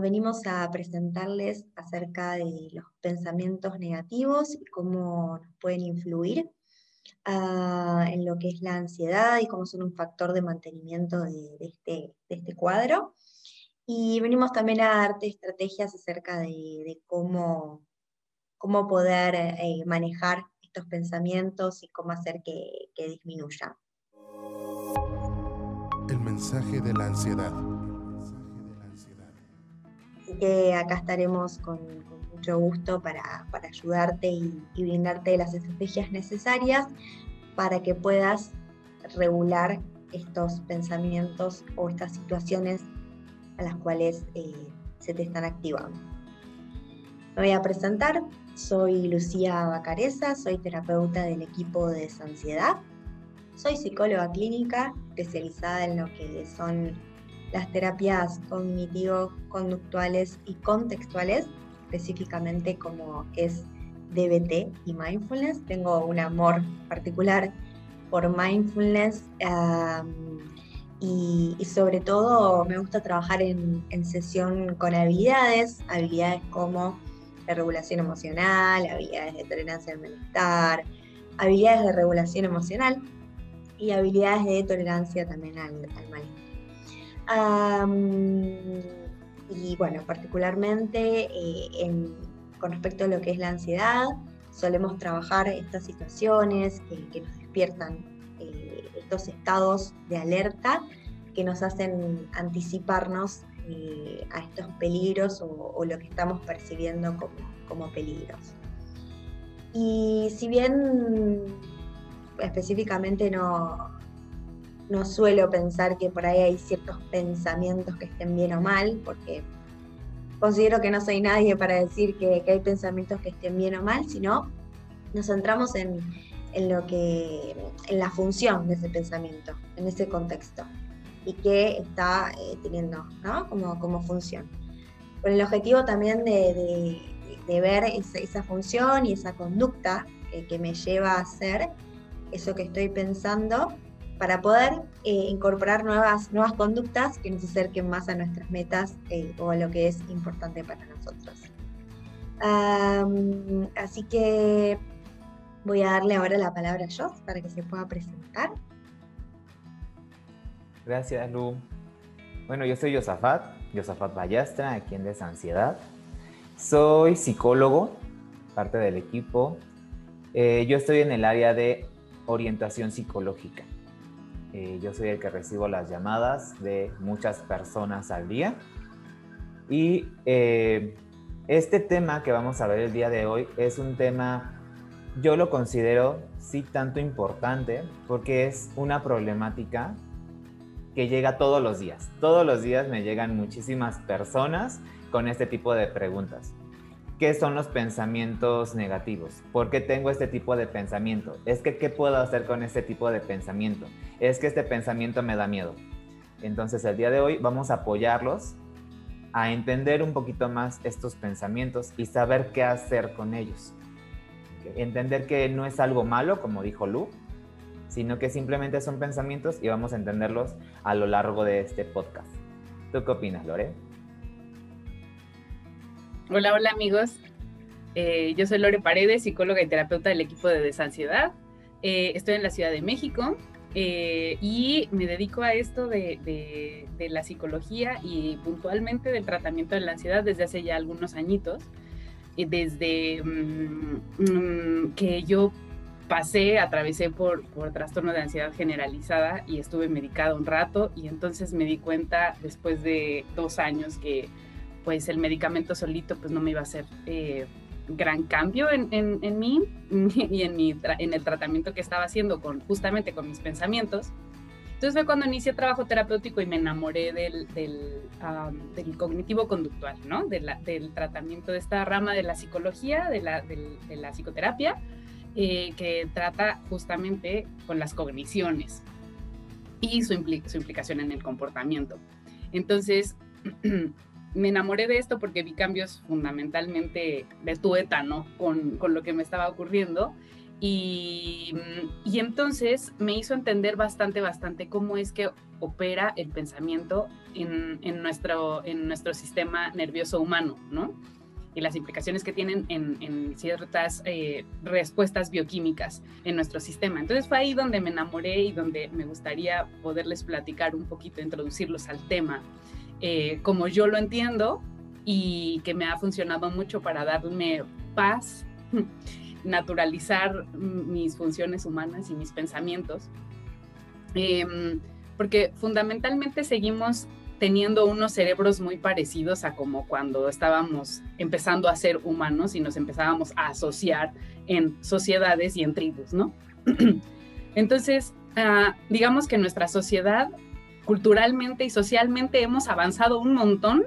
Venimos a presentarles acerca de los pensamientos negativos y cómo nos pueden influir ah, en lo que es la ansiedad y cómo son un factor de mantenimiento de, este, este, cuadro. Y venimos también a darte estrategias acerca de, cómo, cómo poder eh, manejar estos pensamientos y cómo hacer que, que disminuyan. El mensaje de la ansiedad que acá estaremos con, mucho gusto para, ayudarte y, brindarte las estrategias necesarias para que puedas regular estos pensamientos o estas situaciones a las cuales eh, se te están activando. Me voy a presentar, soy Lucía Bacareza, soy terapeuta del equipo de Desansiedad, soy psicóloga clínica especializada en lo que son las terapias cognitivo-conductuales y contextuales, específicamente como es DBT y mindfulness. Tengo un amor particular por mindfulness y, sobre todo me gusta trabajar en, sesión con habilidades, habilidades como la regulación emocional, habilidades de tolerancia al malestar, habilidades de regulación emocional y habilidades de tolerancia también al, al malestar y bueno, particularmente eh, con respecto a lo que es la ansiedad, solemos trabajar estas situaciones que, nos despiertan eh, estos estados de alerta que nos hacen anticiparnos eh, a estos peligros o, lo que estamos percibiendo como, como peligros. Y si bien específicamente no, no suelo pensar que por ahí hay ciertos pensamientos que estén bien o mal, porque considero que no soy nadie para decir que, hay pensamientos que estén bien o mal, sino nos centramos en, lo que, en la función de ese pensamiento, en ese contexto, y qué está eh, teniendo como, como función. Con el objetivo también de, ver esa, función y esa conducta que me lleva a hacer eso que estoy pensando para poder eh, incorporar nuevas, nuevas conductas que nos acerquen más a nuestras metas eh, o a lo que es importante para nosotros. así que voy a darle ahora la palabra a Joss para que se pueda presentar. Gracias, Lu. Bueno, yo soy Yosafat, Yosafat Ballastra, aquí en Desansiedad. Soy psicólogo, parte del equipo. Eh, yo estoy en el área de orientación psicológica. Eh, yo soy el que recibo las llamadas de muchas personas al día. Y eh, este tema que vamos a ver el día de hoy es un tema, yo lo considero sí tanto importante porque es una problemática que llega todos los días. Todos los días me llegan muchísimas personas con este tipo de preguntas. ¿Qué son los pensamientos negativos? ¿Por qué tengo este tipo de pensamiento? Es que, ¿qué puedo hacer con este tipo de pensamiento? Es que este pensamiento me da miedo. Entonces, el día de hoy vamos a apoyarlos a entender un poquito más estos pensamientos y saber qué hacer con ellos. Entender que no es algo malo, como dijo Lu, sino que simplemente son pensamientos y vamos a entenderlos a lo largo de este podcast. ¿Tú qué opinas, Lore? Hola, hola amigos. Eh, yo soy Lore Paredes, psicóloga y terapeuta del equipo de Desansiedad. Eh, estoy en la Ciudad de México eh, y me dedico a esto de, la psicología y puntualmente del tratamiento de la ansiedad desde hace ya algunos añitos. desde mm, mm, que yo pasé, atravesé por, por trastorno de ansiedad generalizada y estuve medicada un rato y entonces me di cuenta después de dos años que pues el medicamento solito pues no me iba a hacer eh, gran cambio en, en, mí y en, mi en el tratamiento que estaba haciendo con, justamente con mis pensamientos. Entonces fue cuando inicié trabajo terapéutico y me enamoré del, del, del cognitivo-conductual, ¿no? del tratamiento de esta rama de la psicología, de la, de la psicoterapia, eh, que trata justamente con las cogniciones y su implicación en el comportamiento. Entonces, me enamoré de esto porque vi cambios fundamentalmente de tuétano con, con lo que me estaba ocurriendo Y, y, entonces me hizo entender bastante, bastante cómo es que opera el pensamiento en, en, nuestro, en nuestro sistema nervioso humano, ¿no? Y las implicaciones que tienen en, en ciertas eh, respuestas bioquímicas en nuestro sistema. Entonces fue ahí donde me enamoré y donde me gustaría poderles platicar un poquito, introducirlos al tema, eh, como yo lo entiendo y que me ha funcionado mucho para darme paz naturalizar mis funciones humanas y mis pensamientos. Em, porque fundamentalmente seguimos teniendo unos cerebros muy parecidos a como cuando estábamos empezando a ser humanos y nos empezábamos a asociar en sociedades y en tribus, ¿no? Entonces, ah, digamos que nuestra sociedad, culturalmente y socialmente, hemos avanzado un montón,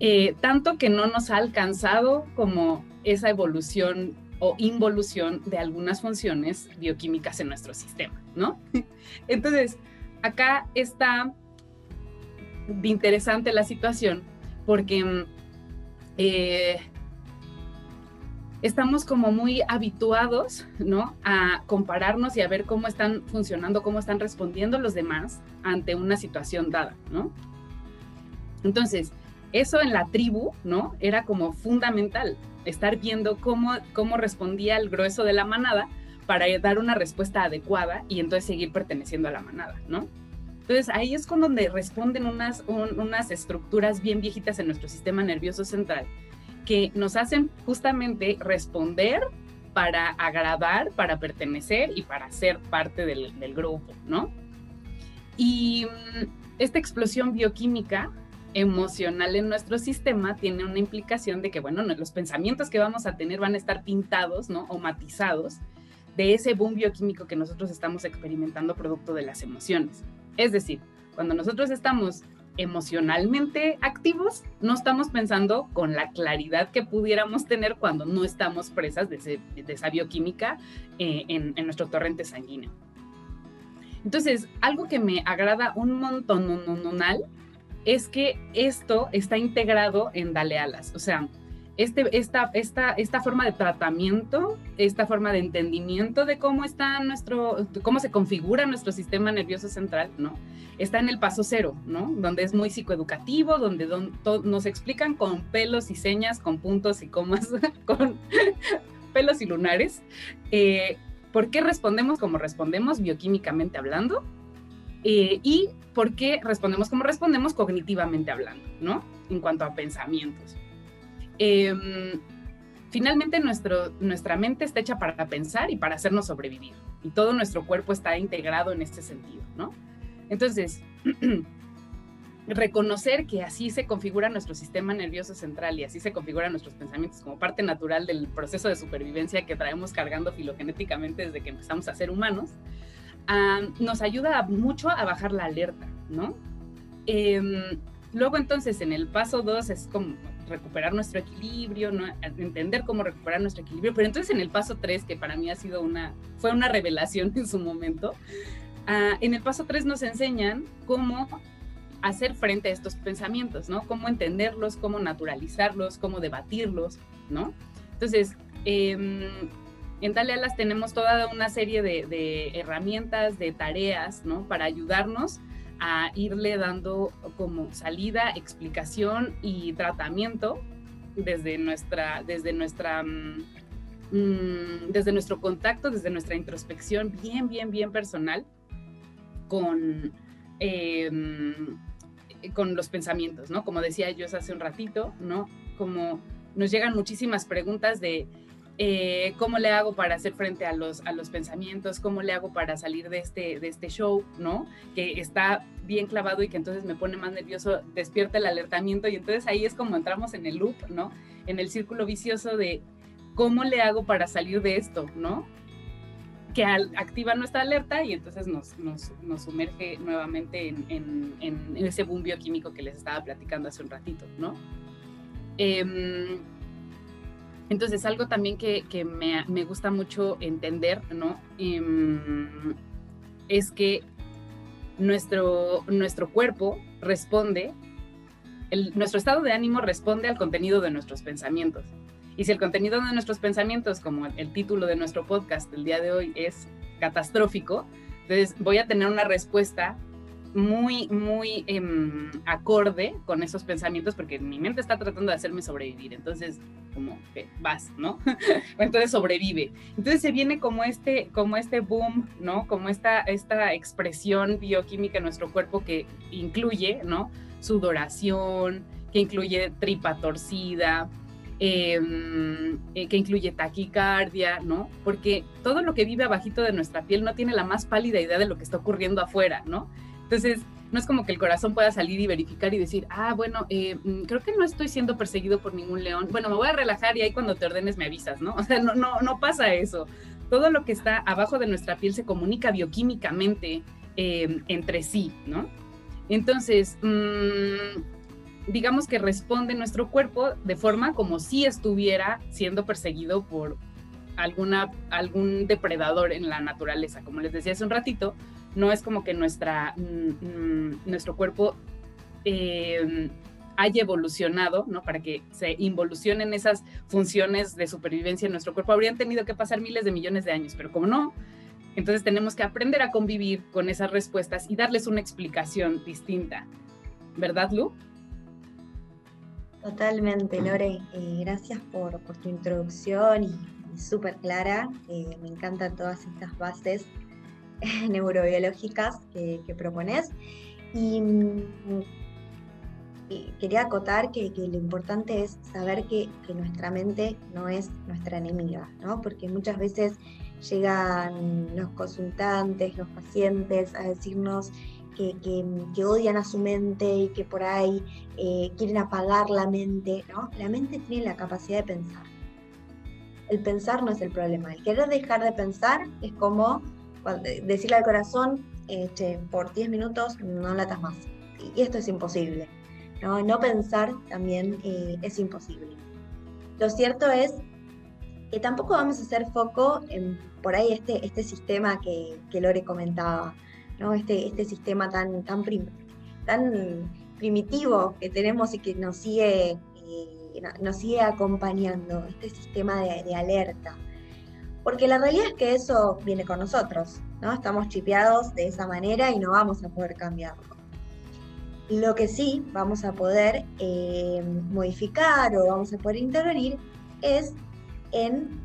eh, tanto que no nos ha alcanzado como esa evolución o involución de algunas funciones bioquímicas en nuestro sistema, ¿no? Entonces, acá está interesante la situación porque mm, eh, estamos como muy habituados, ¿no? A compararnos y a ver cómo están funcionando, cómo están respondiendo los demás ante una situación dada, ¿no? Entonces, eso en la tribu, ¿no? Era como fundamental, estar viendo cómo, cómo respondía el grueso de la manada para dar una respuesta adecuada y entonces seguir perteneciendo a la manada, ¿no? Entonces ahí es con donde responden unas, unas estructuras bien viejitas en nuestro sistema nervioso central que nos hacen justamente responder para agradar, para pertenecer y para ser parte del, grupo, ¿no? Y mm, esta explosión bioquímica emocional en nuestro sistema tiene una implicación de que, bueno, los pensamientos que vamos a tener van a estar pintados, ¿no? O matizados de ese boom bioquímico que nosotros estamos experimentando producto de las emociones. Es decir, cuando nosotros estamos emocionalmente activos, no estamos pensando con la claridad que pudiéramos tener cuando no estamos presas de, esa bioquímica eh, en, nuestro torrente sanguíneo. Entonces, algo que me agrada un montón, un, es que esto está integrado en Dale Alas. O sea, este, esta, esta, esta forma de tratamiento, esta forma de entendimiento de cómo está nuestro, cómo se configura nuestro sistema nervioso central, ¿no? Está en el paso cero, ¿no? Donde es muy psicoeducativo, donde nos explican con pelos y señas, con puntos y comas, con pelos y lunares, eh, por qué respondemos como respondemos bioquímicamente hablando eh, y por qué respondemos como respondemos cognitivamente hablando, ¿no? En cuanto a pensamientos. Em, finalmente nuestro, nuestra mente está hecha para pensar y para hacernos sobrevivir. Y todo nuestro cuerpo está integrado en este sentido, ¿no? Entonces, reconocer que así se configura nuestro sistema nervioso central y así se configuran nuestros pensamientos como parte natural del proceso de supervivencia que traemos cargando filogenéticamente desde que empezamos a ser humanos, nos ayuda mucho a bajar la alerta, ¿no? Em, luego entonces en el paso 2 es como recuperar nuestro equilibrio, ¿no? entender cómo recuperar nuestro equilibrio, pero entonces en el paso 3, que para mí ha sido una, fue una revelación en su momento, uh, en el paso 3 nos enseñan cómo hacer frente a estos pensamientos, ¿no? Cómo entenderlos, cómo naturalizarlos, cómo debatirlos, ¿no? Entonces, eh, en Dale Alas tenemos toda una serie de, herramientas, de tareas, ¿no? Para ayudarnos a irle dando como salida, explicación y tratamiento desde nuestra, desde nuestra, mm, mm, desde nuestro contacto, desde nuestra introspección bien, bien, bien personal con, em, con los pensamientos, ¿no? Como decía yo hace un ratito, ¿no? Como nos llegan muchísimas preguntas de eh, cómo le hago para hacer frente a los, a los pensamientos, cómo le hago para salir de este, de este show, ¿no? Que está bien clavado y que entonces me pone más nervioso, despierta el alertamiento y entonces ahí es como entramos en el loop, ¿no? En el círculo vicioso de cómo le hago para salir de esto, ¿no? Que activa nuestra alerta y entonces nos, nos, nos sumerge nuevamente en, en, ese boom bioquímico que les estaba platicando hace un ratito, ¿no? Eh, entonces, algo también que, me, gusta mucho entender, ¿no? Em, es que nuestro, nuestro cuerpo responde, nuestro estado de ánimo responde al contenido de nuestros pensamientos. Y si el contenido de nuestros pensamientos, como el título de nuestro podcast el día de hoy, es catastrófico, entonces voy a tener una respuesta muy, muy em, acorde con esos pensamientos porque mi mente está tratando de hacerme sobrevivir. Entonces, como que vas, ¿no? Entonces sobrevive. Entonces se viene como este, como este boom, ¿no? Como esta, esta expresión bioquímica en nuestro cuerpo que incluye, ¿no? Sudoración, que incluye tripa torcida, eh, que incluye taquicardia, ¿no? Porque todo lo que vive abajito de nuestra piel no tiene la más pálida idea de lo que está ocurriendo afuera, ¿no? Entonces, no es como que el corazón pueda salir y verificar y decir, ah, bueno, eh, mm, creo que no estoy siendo perseguido por ningún león. Bueno, me voy a relajar y ahí cuando te ordenes me avisas, ¿no? O sea, no, no, no pasa eso. Todo lo que está abajo de nuestra piel se comunica bioquímicamente eh, entre sí, ¿no? Entonces, mm, digamos que responde nuestro cuerpo de forma como si estuviera siendo perseguido por alguna, algún depredador en la naturaleza. Como les decía hace un ratito, no es como que nuestra, mm, mm, nuestro cuerpo em, haya evolucionado, ¿no? Para que se involucionen esas funciones de supervivencia en nuestro cuerpo. Habrían tenido que pasar miles de millones de años, pero como no, entonces tenemos que aprender a convivir con esas respuestas y darles una explicación distinta. ¿Verdad, Lu? Totalmente, Lore. Eh, gracias por, tu introducción y, súper clara. Eh, me encantan todas estas bases neurobiológicas que, propones. Mm, y, quería acotar que, lo importante es saber que, nuestra mente no es nuestra enemiga, ¿no? porque muchas veces llegan los consultantes, los pacientes a decirnos que, odian a su mente y que por ahí eh, quieren apagar la mente. ¿no? La mente tiene la capacidad de pensar. El pensar no es el problema. El querer dejar de pensar es como decirle al corazón, este, por 10 minutos no latas más. Y esto es imposible. No, no pensar también eh, es imposible. Lo cierto es que tampoco vamos a hacer foco en por ahí este, este sistema que, que Lore comentaba, ¿no? este, este sistema tan, tan, tan primitivo que tenemos y que nos sigue, eh, nos sigue acompañando, este sistema de, alerta. Porque la realidad es que eso viene con nosotros, ¿no? Estamos chipeados de esa manera y no vamos a poder cambiarlo. Lo que sí vamos a poder eh, modificar o vamos a poder intervenir es en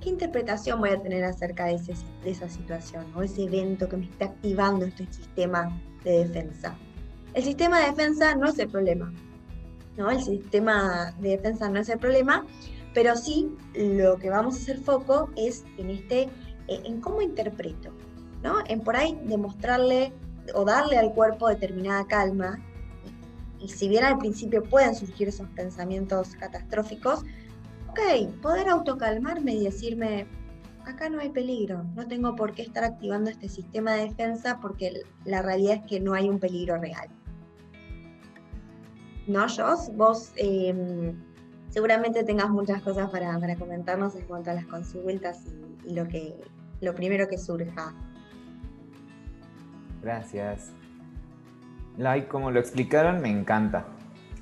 qué interpretación voy a tener acerca de, de esa situación o ese evento que me está activando este sistema de defensa. El sistema de defensa no es el problema, ¿no? El sistema de defensa no es el problema, pero sí, lo que vamos a hacer foco es en este, eh, en cómo interpreto, ¿no? En por ahí demostrarle o darle al cuerpo determinada calma. Y, si bien al principio pueden surgir esos pensamientos catastróficos, ok, poder autocalmarme y decirme, acá no hay peligro, no tengo por qué estar activando este sistema de defensa porque la realidad es que no hay un peligro real. ¿No, Joss? Vos em, seguramente tengas muchas cosas para, comentarnos en cuanto a las consultas y, lo, que, lo primero que surja. Gracias. Like, como lo explicaron, me encanta.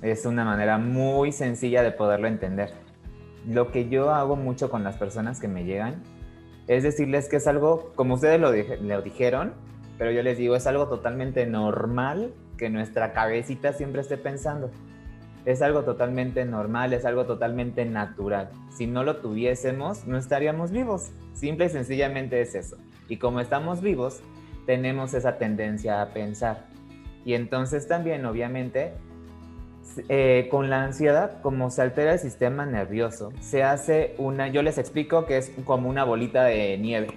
Es una manera muy sencilla de poderlo entender. Lo que yo hago mucho con las personas que me llegan es decirles que es algo, como ustedes lo, lo dijeron, pero yo les digo, es algo totalmente normal que nuestra cabecita siempre esté pensando es algo totalmente normal, es algo totalmente natural. Si no lo tuviésemos, no estaríamos vivos. Simple y sencillamente es eso. Y como estamos vivos, tenemos esa tendencia a pensar. Y entonces también, obviamente, eh, con la ansiedad, como se altera el sistema nervioso, se hace una, yo les explico que es como una bolita de nieve.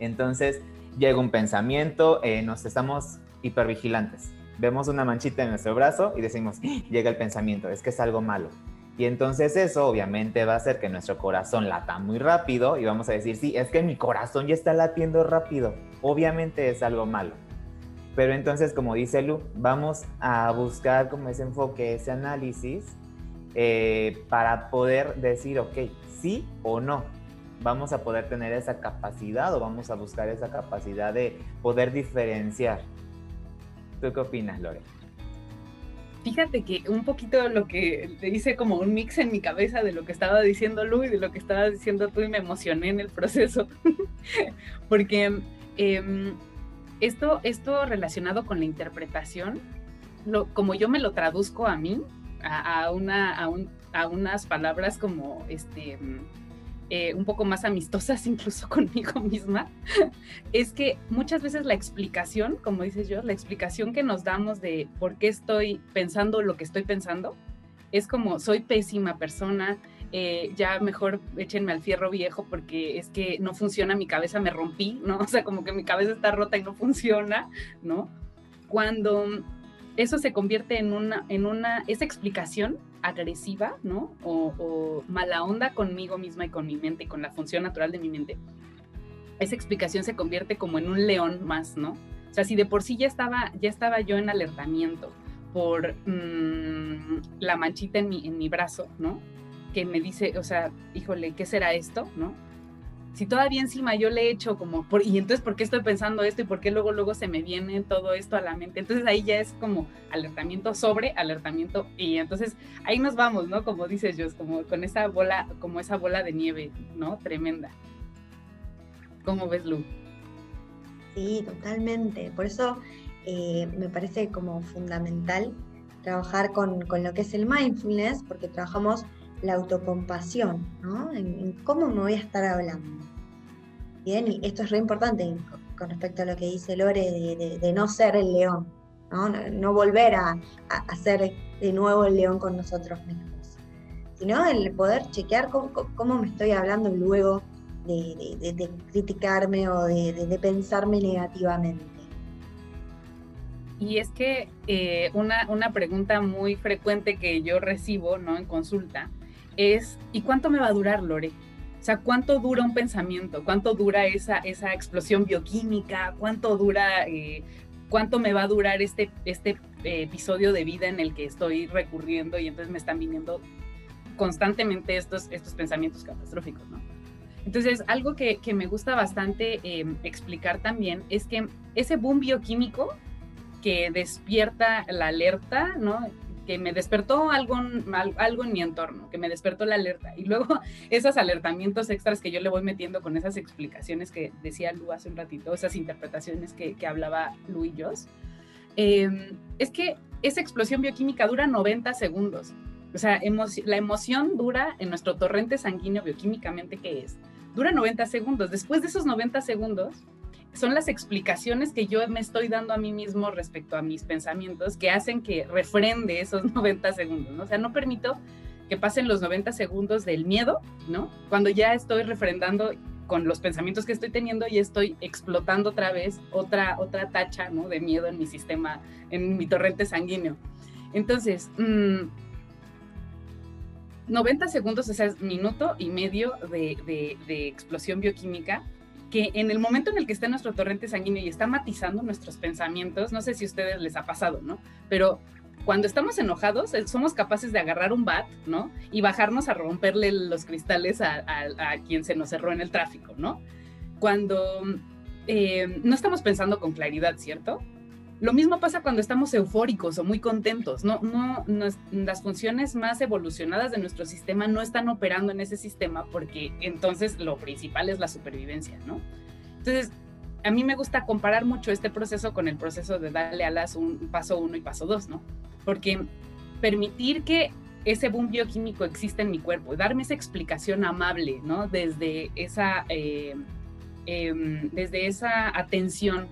Entonces llega un pensamiento, eh, nos estamos hipervigilantes vemos una manchita en nuestro brazo y decimos, ¡Ah! llega el pensamiento, es que es algo malo. Y entonces eso obviamente va a hacer que nuestro corazón lata muy rápido y vamos a decir, sí, es que mi corazón ya está latiendo rápido. Obviamente es algo malo. Pero entonces, como dice Lu, vamos a buscar como ese enfoque, ese análisis, eh, para poder decir, ok, sí o no. Vamos a poder tener esa capacidad o vamos a buscar esa capacidad de poder diferenciar ¿Tú qué opinas, Lore? Fíjate que un poquito lo que te hice como un mix en mi cabeza de lo que estaba diciendo Lu y de lo que estaba diciendo tú y me emocioné en el proceso. Porque em, esto, esto relacionado con la interpretación, lo, como yo me lo traduzco a mí, a, una, a, a unas palabras como este eh, un poco más amistosas incluso conmigo misma, es que muchas veces la explicación, como dices yo, la explicación que nos damos de por qué estoy pensando lo que estoy pensando, es como soy pésima persona, eh, ya mejor échenme al fierro viejo porque es que no funciona mi cabeza, me rompí, ¿no? O sea, como que mi cabeza está rota y no funciona, ¿no? Cuando eso se convierte en una, en una, esa explicación agresiva, ¿no? O, mala onda conmigo misma y con mi mente y con la función natural de mi mente, esa explicación se convierte como en un león más, ¿no? O sea, si de por sí ya estaba, ya estaba yo en alertamiento por mm, la manchita en mi, en mi brazo, ¿no? Que me dice, o sea, híjole, ¿qué será esto, no? si todavía encima yo le he hecho como, por, y entonces, ¿por qué estoy pensando esto y por qué luego, luego se me viene todo esto a la mente? Entonces ahí ya es como alertamiento sobre alertamiento y entonces ahí nos vamos, ¿no? Como dices, yo, como con esa bola, como esa bola de nieve, ¿no? Tremenda. ¿Cómo ves, Lu? Sí, totalmente. Por eso eh, me parece como fundamental trabajar con, con lo que es el mindfulness, porque trabajamos la autocompasión, ¿no? Cómo me voy a estar hablando. Bien, y esto es re importante con respecto a lo que dice Lore de, no ser el león, no, no volver a, a, ser de nuevo el león con nosotros mismos, sino el poder chequear cómo, me estoy hablando luego de, criticarme o de, pensarme negativamente. Y es que eh, una, una, pregunta muy frecuente que yo recibo ¿no? en consulta es, ¿y cuánto me va a durar, Lore? O sea, ¿cuánto dura un pensamiento? ¿Cuánto dura esa, esa explosión bioquímica? ¿Cuánto dura, eh, cuánto me va a durar este, este eh, episodio de vida en el que estoy recurriendo y entonces me están viniendo constantemente estos, estos pensamientos catastróficos, ¿no? Entonces, algo que, me gusta bastante em, explicar también es que ese boom bioquímico que despierta la alerta, ¿no? Que me despertó algo, algo en mi entorno, que me despertó la alerta. Y luego esos alertamientos extras que yo le voy metiendo con esas explicaciones que decía Lu hace un ratito, esas interpretaciones que, que hablaba Lu y yo, em, es que esa explosión bioquímica dura 90 segundos. O sea, la emoción dura en nuestro torrente sanguíneo bioquímicamente, ¿qué es? Dura 90 segundos. Después de esos 90 segundos, son las explicaciones que yo me estoy dando a mí mismo respecto a mis pensamientos que hacen que refrende esos 90 segundos, ¿no? O sea, no permito que pasen los 90 segundos del miedo, ¿no? Cuando ya estoy refrendando con los pensamientos que estoy teniendo y estoy explotando otra vez otra, otra tacha, ¿no? De miedo en mi sistema, en mi torrente sanguíneo. Entonces, 90 mm, segundos, o sea, es minuto y medio de, de explosión bioquímica que en el momento en el que está nuestro torrente sanguíneo y está matizando nuestros pensamientos, no sé si a ustedes les ha pasado, ¿no? Pero cuando estamos enojados, eh, somos capaces de agarrar un bat, ¿no? Y bajarnos a romperle los cristales a, quien se nos cerró en el tráfico, ¿no? Cuando eh, no estamos pensando con claridad, ¿cierto? Lo mismo pasa cuando estamos eufóricos o muy contentos. No, no, las funciones más evolucionadas de nuestro sistema no están operando en ese sistema porque entonces lo principal es la supervivencia, ¿no? Entonces, a mí me gusta comparar mucho este proceso con el proceso de darle alas un paso uno y paso dos, ¿no? Porque permitir que ese boom bioquímico exista en mi cuerpo, darme esa explicación amable, ¿no? Desde esa, eh, em, desde esa atención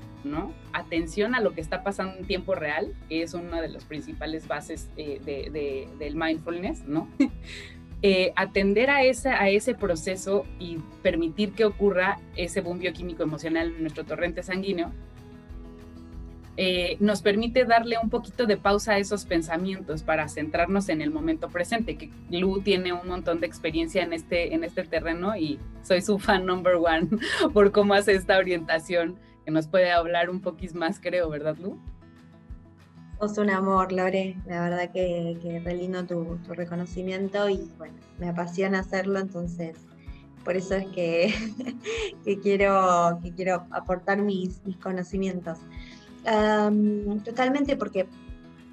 Atención a lo que está pasando en tiempo real, que es una de las principales bases eh, del mindfulness, ¿no? Eh, atender a ese, a ese proceso y permitir que ocurra ese boom bioquímico emocional en nuestro torrente sanguíneo, eh, nos permite darle un poquito de pausa a esos pensamientos para centrarnos en el momento presente, que Lu tiene un montón de experiencia en este, en este terreno y soy su fan number one por cómo hace esta orientación que nos puede hablar un poquito más, creo, ¿verdad, Lu? Sos un amor, Lore. La verdad que, que re lindo tu, reconocimiento y bueno, me apasiona hacerlo, entonces por eso es que, que, quiero, que quiero aportar mis, mis conocimientos. totalmente porque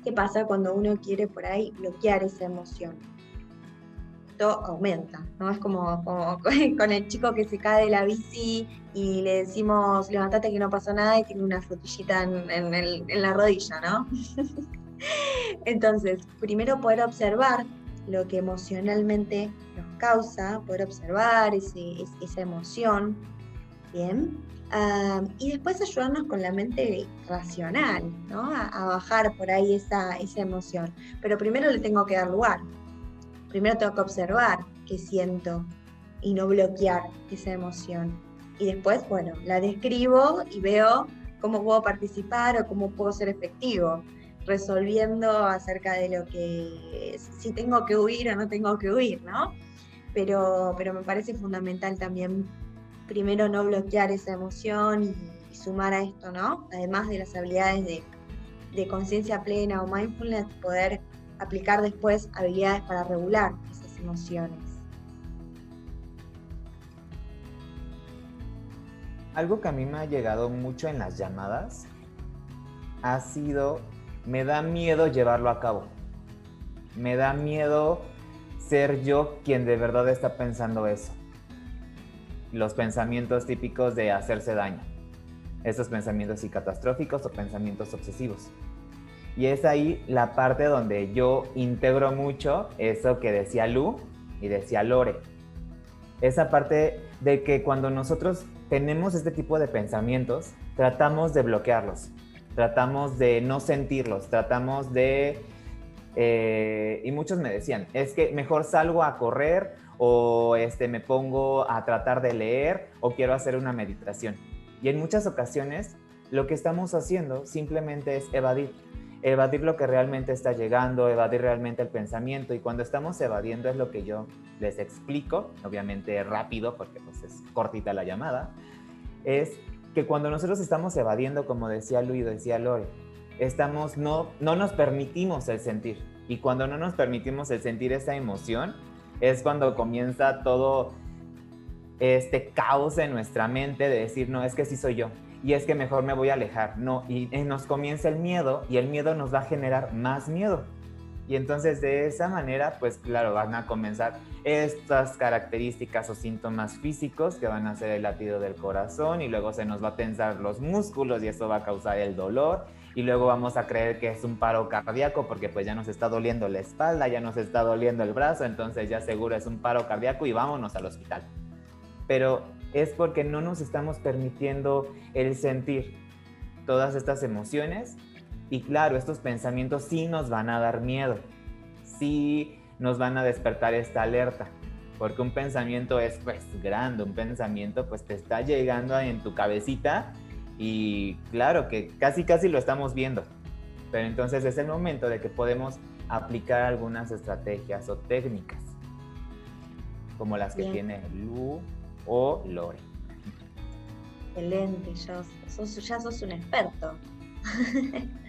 ¿Qué pasa cuando uno quiere por ahí bloquear esa emoción? Esto aumenta, ¿no? Es como, con el chico que se cae de la bici y le decimos, levantate que no pasó nada y tiene una frutillita en, la rodilla, ¿no? Entonces, primero poder observar lo que emocionalmente nos causa, poder observar esa emoción, ¿bien? y después ayudarnos con la mente racional, ¿no? A, bajar por ahí esa, esa emoción. Pero primero le tengo que dar lugar. Primero tengo que observar qué siento y no bloquear esa emoción. Y después, bueno, la describo y veo cómo puedo participar o cómo puedo ser efectivo, resolviendo acerca de lo que, si tengo que huir o no tengo que huir, ¿no? Pero, pero me parece fundamental también primero no bloquear esa emoción y, sumar a esto, ¿no? Además de las habilidades de, de conciencia plena o mindfulness, poder aplicar después habilidades para regular esas emociones. Algo que a mí me ha llegado mucho en las llamadas ha sido, me da miedo llevarlo a cabo. Me da miedo ser yo quien de verdad está pensando eso los pensamientos típicos de hacerse daño. Esos pensamientos y catastróficos o pensamientos obsesivos. Y es ahí la parte donde yo integro mucho eso que decía Lu y decía Lore. Esa parte de que cuando nosotros tenemos este tipo de pensamientos, tratamos de bloquearlos, tratamos de no sentirlos, tratamos de... Eh, y muchos me decían, es que mejor salgo a correr o este, me pongo a tratar de leer o quiero hacer una meditación. Y en muchas ocasiones lo que estamos haciendo simplemente es evadir, evadir lo que realmente está llegando, evadir realmente el pensamiento. Y cuando estamos evadiendo es lo que yo les explico, obviamente rápido porque pues es cortita la llamada, es que cuando nosotros estamos evadiendo, como decía Luis, decía Lore, estamos no no nos permitimos el sentir. Y cuando no nos permitimos el sentir esa emoción, es cuando comienza todo este caos en nuestra mente de decir, no, es que sí soy yo, y es que mejor me voy a alejar, no, y, nos comienza el miedo y el miedo nos va a generar más miedo. Y entonces de esa manera, pues claro, van a comenzar estas características o síntomas físicos que van a ser el latido del corazón y luego se nos va a tensar los músculos y eso va a causar el dolor y luego vamos a creer que es un paro cardíaco porque pues ya nos está doliendo la espalda, ya nos está doliendo el brazo, entonces ya seguro es un paro cardíaco y vámonos al hospital. Pero es porque no nos estamos permitiendo el sentir todas estas emociones y claro, estos pensamientos sí nos van a dar miedo, sí nos van a despertar esta alerta, porque un pensamiento es pues grande, un pensamiento pues te está llegando en tu cabecita y claro que casi casi lo estamos viendo. Pero entonces es el momento de que podemos aplicar algunas estrategias o técnicas, como las que tiene Lu o Lore. Excelente, ya sos, ya sos un experto.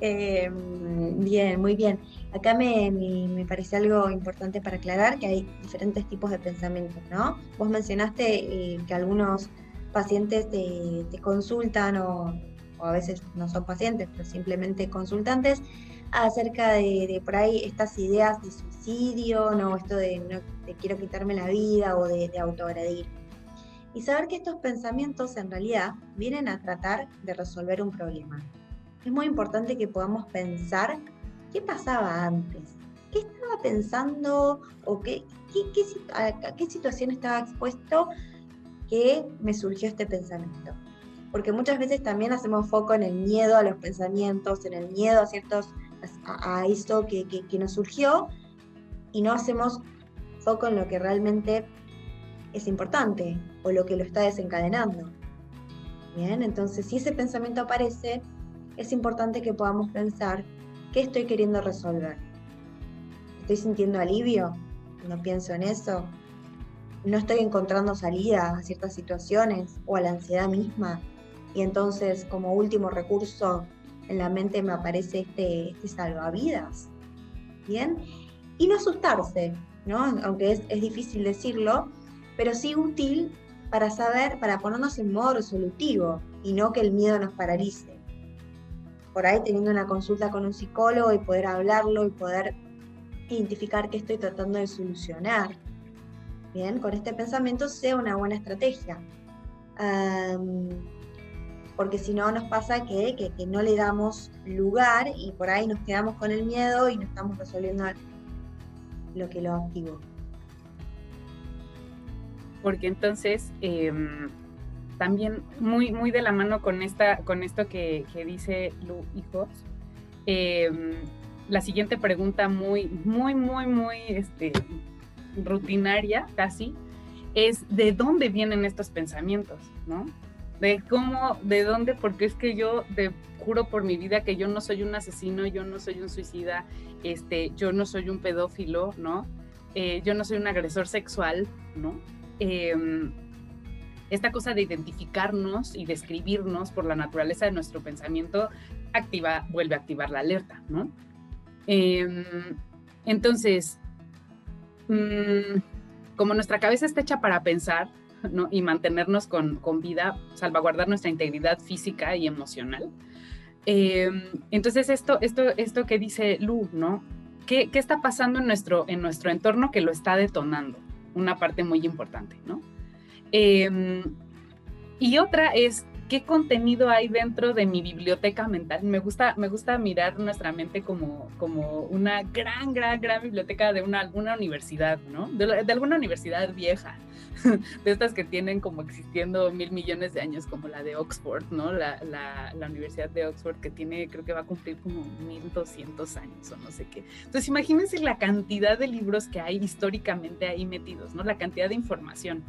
Em, bien, muy bien. Acá me, me, parece algo importante para aclarar que hay diferentes tipos de pensamientos, ¿no? Vos mencionaste eh, que algunos pacientes te, consultan o, a veces no son pacientes, pero simplemente consultantes acerca de, por ahí estas ideas de suicidio, no esto de, no, quiero quitarme la vida o de, de. Y saber que estos pensamientos en realidad vienen a tratar de resolver un problema. Es muy importante que podamos pensar qué pasaba antes, qué estaba pensando o qué, qué, a qué situación estaba expuesto que me surgió este pensamiento. Porque muchas veces también hacemos foco en el miedo a los pensamientos, en el miedo a ciertos, a, esto que, que, nos surgió y no hacemos foco en lo que realmente es importante o lo que lo está desencadenando. Bien, entonces si ese pensamiento aparece, es importante que podamos pensar qué estoy queriendo resolver. ¿Estoy sintiendo alivio no pienso en eso? no estoy encontrando salida a ciertas situaciones o a la ansiedad misma. Y entonces como último recurso en la mente me aparece este, este salvavidas. ¿Bien? Y no asustarse, ¿no? Aunque es, es difícil decirlo, pero sí útil para saber, para ponernos en modo resolutivo y no que el miedo nos paralice. por ahí teniendo una consulta con un psicólogo y poder hablarlo y poder identificar qué estoy tratando de solucionar. Bien, con este pensamiento sea una buena estrategia. porque si no nos pasa que, que, no le damos lugar y por ahí nos quedamos con el miedo y no estamos resolviendo lo que lo activó. Porque entonces, em, también muy, muy de la mano con, esta, con esto que, que dice Lu Hijos, em, la siguiente pregunta muy, muy, muy, muy este, rutinaria casi, es de dónde vienen estos pensamientos, ¿no? De cómo, de dónde, porque es que yo te juro por mi vida que yo no soy un asesino, yo no soy un suicida, este, yo no soy un pedófilo, ¿no? Eh, yo no soy un agresor sexual, ¿no? Em, esta cosa de identificarnos y describirnos por la naturaleza de nuestro pensamiento activa, vuelve a activar la alerta, ¿no? Em, entonces, mm, como nuestra cabeza está hecha para pensar ¿no? y mantenernos con, con, vida, salvaguardar nuestra integridad física y emocional, em, entonces esto, esto, esto que dice Lu, ¿no? ¿Qué, ¿Qué, está pasando en nuestro, en nuestro entorno que lo está detonando? Una parte muy importante, ¿no? Em, y otra es qué contenido hay dentro de mi biblioteca mental. Me gusta, me gusta mirar nuestra mente como, como una gran, gran, gran biblioteca de una, alguna universidad, ¿no? De, alguna universidad vieja, de estas que tienen como existiendo mil millones de años, como la de Oxford, ¿no? La, la, la Universidad de Oxford, que tiene, creo que va a cumplir como 1200 años o no sé qué. Entonces, imagínense la cantidad de libros que hay históricamente ahí metidos, ¿no? La cantidad de información.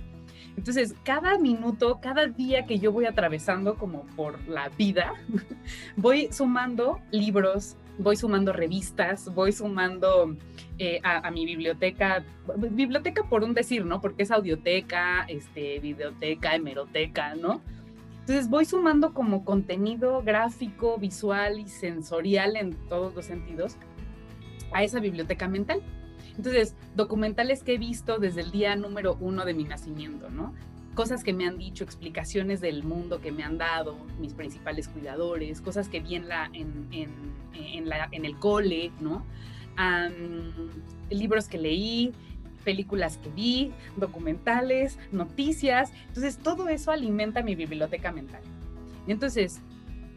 Entonces, cada minuto, cada día que yo voy atravesando como por la vida, voy sumando libros, voy sumando revistas, voy sumando eh, a, mi biblioteca, biblioteca por un decir, ¿no? Porque es audioteca, este, videoteca, hemeroteca, ¿no? Entonces voy sumando como contenido gráfico, visual y sensorial en todos los sentidos a esa biblioteca mental. Entonces, documentales que he visto desde el día número uno de mi nacimiento, ¿no? Cosas que me han dicho, explicaciones del mundo que me han dado mis principales cuidadores, cosas que vi en, la, en, en, la, en el cole, ¿no? libros que leí, películas que vi, documentales, noticias. Entonces, todo eso alimenta mi biblioteca mental. Entonces,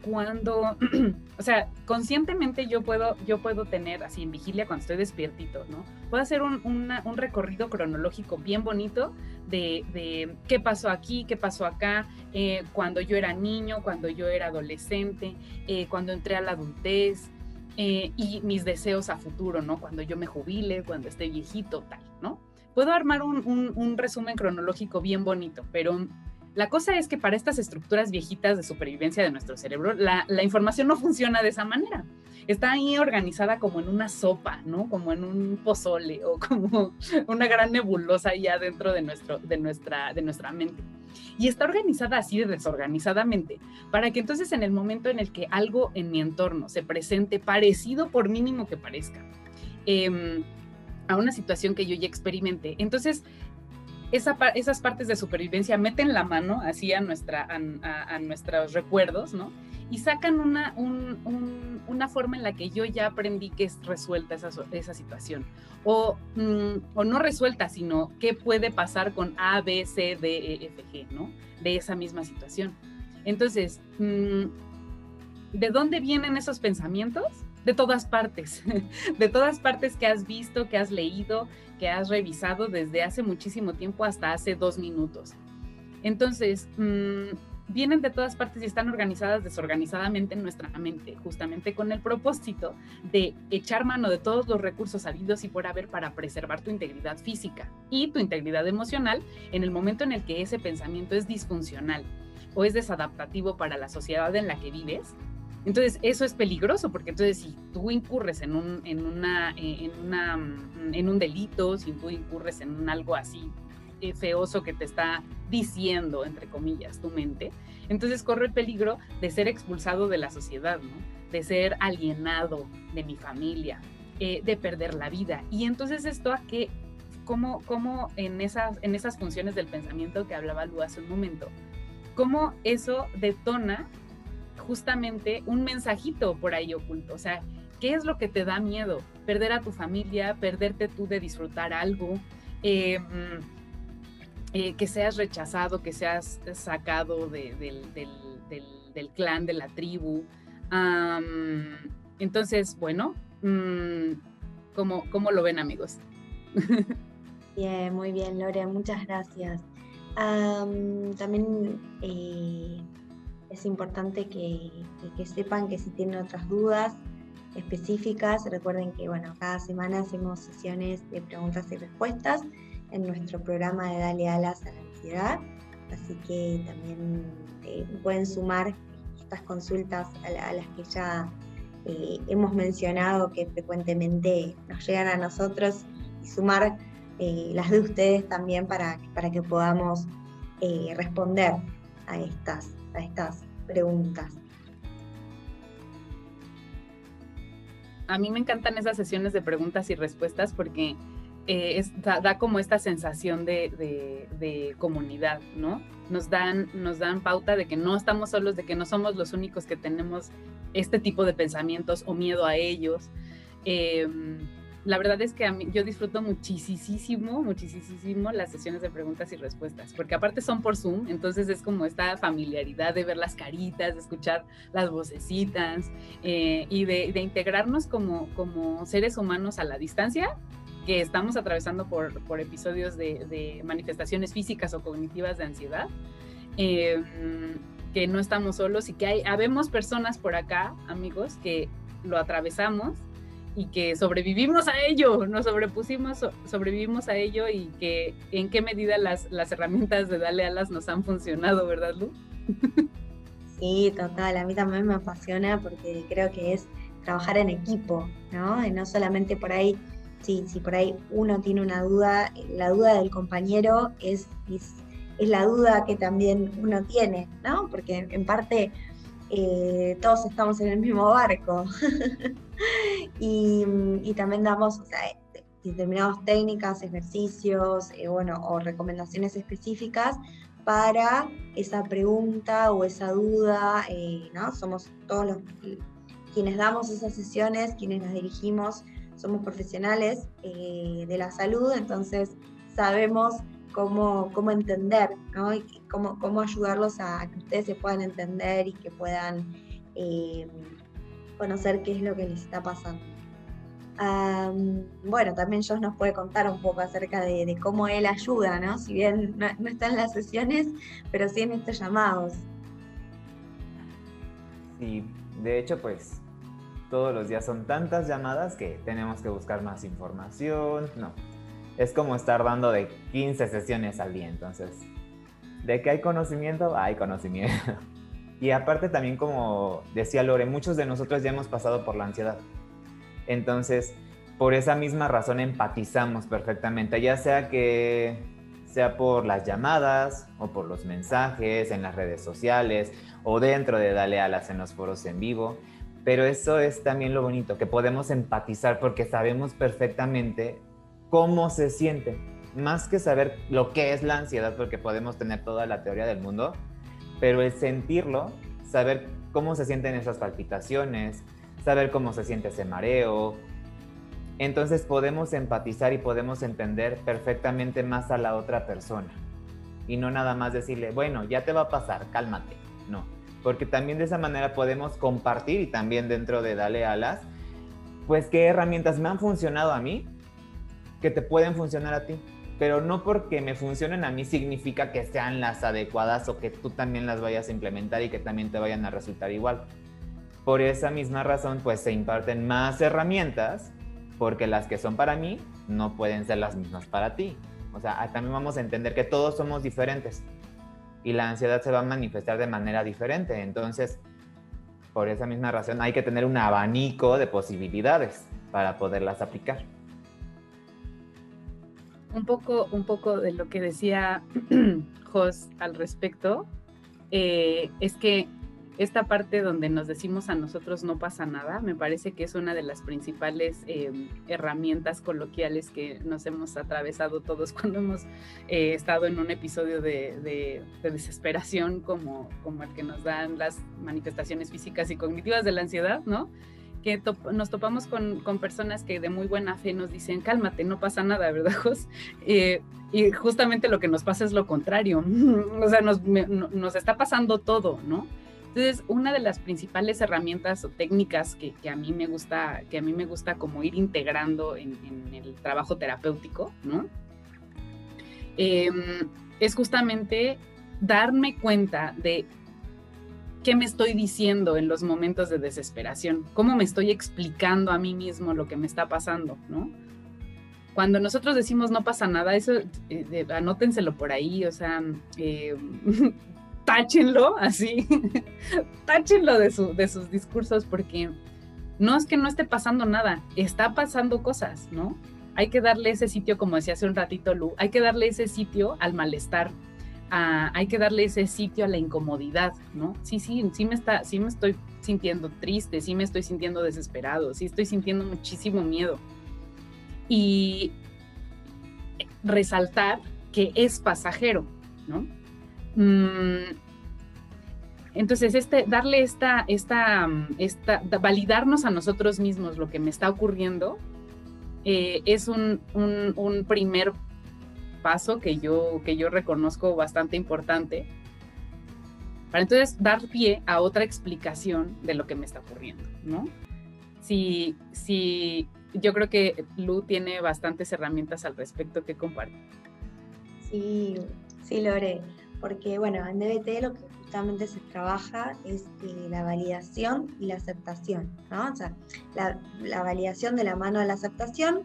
cuando, o sea, conscientemente yo puedo, yo puedo tener así en vigilia cuando estoy despiertito, ¿no? Puedo hacer un, recorrido cronológico bien bonito de, qué pasó aquí, qué pasó acá, eh, cuando yo era niño, cuando yo era adolescente, eh, cuando entré a la adultez eh, y mis deseos a futuro, ¿no? Cuando yo me jubile, cuando esté viejito, tal, ¿no? Puedo armar un resumen cronológico bien bonito, pero la cosa es que para estas estructuras viejitas de supervivencia de nuestro cerebro, la, información no funciona de esa manera. Está ahí organizada como en una sopa, ¿no? Como en un pozole o como una gran nebulosa ya dentro de, nuestro, de, nuestra, de nuestra mente. Y está organizada así de desorganizadamente, para que entonces en el momento en el que algo en mi entorno se presente parecido por mínimo que parezca, em, a una situación que yo ya experimenté, entonces esas partes de supervivencia meten la mano así a, nuestra, a, nuestros recuerdos, ¿no? Y sacan una, una forma en la que yo ya aprendí que es resuelta esa, esa situación. O, mm, o no resuelta, sino qué puede pasar con A, B, C, D, E, F, G, ¿no? De esa misma situación. Entonces, mm, ¿de dónde vienen esos pensamientos? De todas partes, de todas partes que has visto, que has leído, que has revisado desde hace muchísimo tiempo hasta hace dos minutos. Entonces, mm, vienen de todas partes y están organizadas desorganizadamente en nuestra mente, justamente con el propósito de echar mano de todos los recursos habidos y por haber para preservar tu integridad física y tu integridad emocional en el momento en el que ese pensamiento es disfuncional o es desadaptativo para la sociedad en la que vives entonces, eso es peligroso, porque entonces si tú incurres en un, en una, una, mm, en un delito, si tú incurres en un algo así eh, feoso que te está diciendo, entre comillas, tu mente, entonces corre el peligro de ser expulsado de la sociedad, de ser alienado de mi familia, eh, de perder la vida. Y entonces esto a qué, cómo, cómo en, esas, en esas funciones del pensamiento que hablaba Lu hace un momento, cómo eso detona justamente un mensajito por ahí oculto. O sea, ¿qué es lo que te da miedo? Perder a tu familia, perderte tú de disfrutar algo, em, eh, que seas rechazado, que seas sacado del, clan, de la tribu. entonces, bueno, mm, ¿cómo, ¿cómo lo ven amigos? Bien, muy bien, Lore, muchas gracias. también eh, es importante que, sepan que si tienen otras dudas específicas, recuerden que bueno, cada semana hacemos sesiones de preguntas y respuestas en nuestro programa de Dale Alas a la Ansiedad, así que también eh, pueden sumar estas consultas a, las que ya eh, hemos mencionado que frecuentemente nos llegan a nosotros y sumar eh, las de ustedes también para, para que podamos responder a estas a estas preguntas. A mí me encantan esas sesiones de preguntas y respuestas porque eh, da, como esta sensación de, comunidad, ¿no? Nos dan, nos dan pauta de que no estamos solos, de que no somos los únicos que tenemos este tipo de pensamientos o miedo a ellos. Em, la verdad es que a mí, yo disfruto muchísimo, muchísimo las sesiones de preguntas y respuestas, porque aparte son por Zoom, entonces es como esta familiaridad de ver las caritas, de escuchar las vocecitas eh, y de, integrarnos como, como seres humanos a la distancia que estamos atravesando por, por episodios de, manifestaciones físicas o cognitivas de ansiedad. Em, que no estamos solos y que hay, habemos personas por acá, amigos, que lo atravesamos y que sobrevivimos a ello, nos sobrepusimos, sobrevivimos a ello y que en qué medida las, las herramientas de Dale Alas nos han funcionado, ¿verdad, Lu? Sí, total, a mí también me apasiona porque creo que es trabajar en equipo, ¿no? Y no solamente por ahí, sí, si por ahí uno tiene una duda, la duda del compañero es, es, la duda que también uno tiene, ¿no? Porque en parte eh, todos estamos en el mismo barco. y, también damos determinadas técnicas, ejercicios, eh, bueno, o recomendaciones específicas para esa pregunta o esa duda, eh, ¿no? Somos todos los quienes damos esas sesiones, quienes las dirigimos, somos profesionales de la salud, entonces sabemos cómo, cómo entender, ¿no? Cómo, cómo ayudarlos a que ustedes se puedan entender y que puedan eh, conocer qué es lo que les está pasando. bueno, también Josh nos puede contar un poco acerca de, cómo él ayuda, ¿no? Si bien no, no, está en las sesiones, pero sí en estos llamados. Sí, de hecho, pues todos los días son tantas llamadas que tenemos que buscar más información. No, es como estar dando de 15 sesiones al día, entonces, de que hay conocimiento, hay conocimiento. Y aparte también, como decía Lore, muchos de nosotros ya hemos pasado por la ansiedad. Entonces, por esa misma razón empatizamos perfectamente, ya sea que sea por las llamadas o por los mensajes en las redes sociales o dentro de Dale Alas en los foros en vivo. Pero eso es también lo bonito, que podemos empatizar porque sabemos perfectamente cómo se siente. Más que saber lo que es la ansiedad, porque podemos tener toda la teoría del mundo, pero el sentirlo, saber cómo se sienten esas palpitaciones, saber cómo se siente ese mareo. Entonces podemos empatizar y podemos entender perfectamente más a la otra persona. Y no nada más decirle, bueno, ya te va a pasar, cálmate. No, porque también de esa manera podemos compartir y también dentro de Dale Alas, pues qué herramientas me han funcionado a mí que te pueden funcionar a ti. Pero no porque me funcionen a mí significa que sean las adecuadas o que tú también las vayas a implementar y que también te vayan a resultar igual. Por esa misma razón, pues se imparten más herramientas porque las que son para mí no pueden ser las mismas para ti. O sea, también vamos a entender que todos somos diferentes y la ansiedad se va a manifestar de manera diferente. Entonces, por esa misma razón hay que tener un abanico de posibilidades para poderlas aplicar un poco, un poco de lo que decía Jos al respecto, eh, es que esta parte donde nos decimos a nosotros no pasa nada, me parece que es una de las principales em, herramientas coloquiales que nos hemos atravesado todos cuando hemos eh, estado en un episodio de, desesperación como, como el que nos dan las manifestaciones físicas y cognitivas de la ansiedad, ¿no? Que nos topamos con, personas que de muy buena fe nos dicen, cálmate, no pasa nada, ¿verdad, Jos? Eh, y justamente lo que nos pasa es lo contrario, o sea, nos, nos está pasando todo, ¿no? Entonces, una de las principales herramientas o técnicas que, a mí me gusta, que a mí me gusta como ir integrando en, el trabajo terapéutico, ¿no? Em, es justamente darme cuenta de qué me estoy diciendo en los momentos de desesperación, cómo me estoy explicando a mí mismo lo que me está pasando, ¿no? Cuando nosotros decimos no pasa nada, eso eh, anótenselo por ahí, o sea, eh, táchenlo así, táchenlo de, de sus discursos porque no es que no esté pasando nada, está pasando cosas, ¿no? Hay que darle ese sitio, como decía hace un ratito Lu, hay que darle ese sitio al malestar, hay que darle ese sitio a la incomodidad, ¿no? Sí, sí, sí me, está, sí me estoy sintiendo triste, sí me estoy sintiendo desesperado, sí estoy sintiendo muchísimo miedo. Y resaltar que es pasajero, ¿no? Mm, entonces, este, darle esta, esta, esta, validarnos a nosotros mismos lo que me está ocurriendo eh, es un, un, primer paso que yo, que yo reconozco bastante importante para entonces dar pie a otra explicación de lo que me está ocurriendo, ¿no? Si, si yo creo que Lu tiene bastantes herramientas al respecto que compartir. Sí, sí, Lore porque bueno, en DBT lo que justamente se trabaja es eh, la validación y la aceptación, ¿no? O sea, la, validación de la mano de la aceptación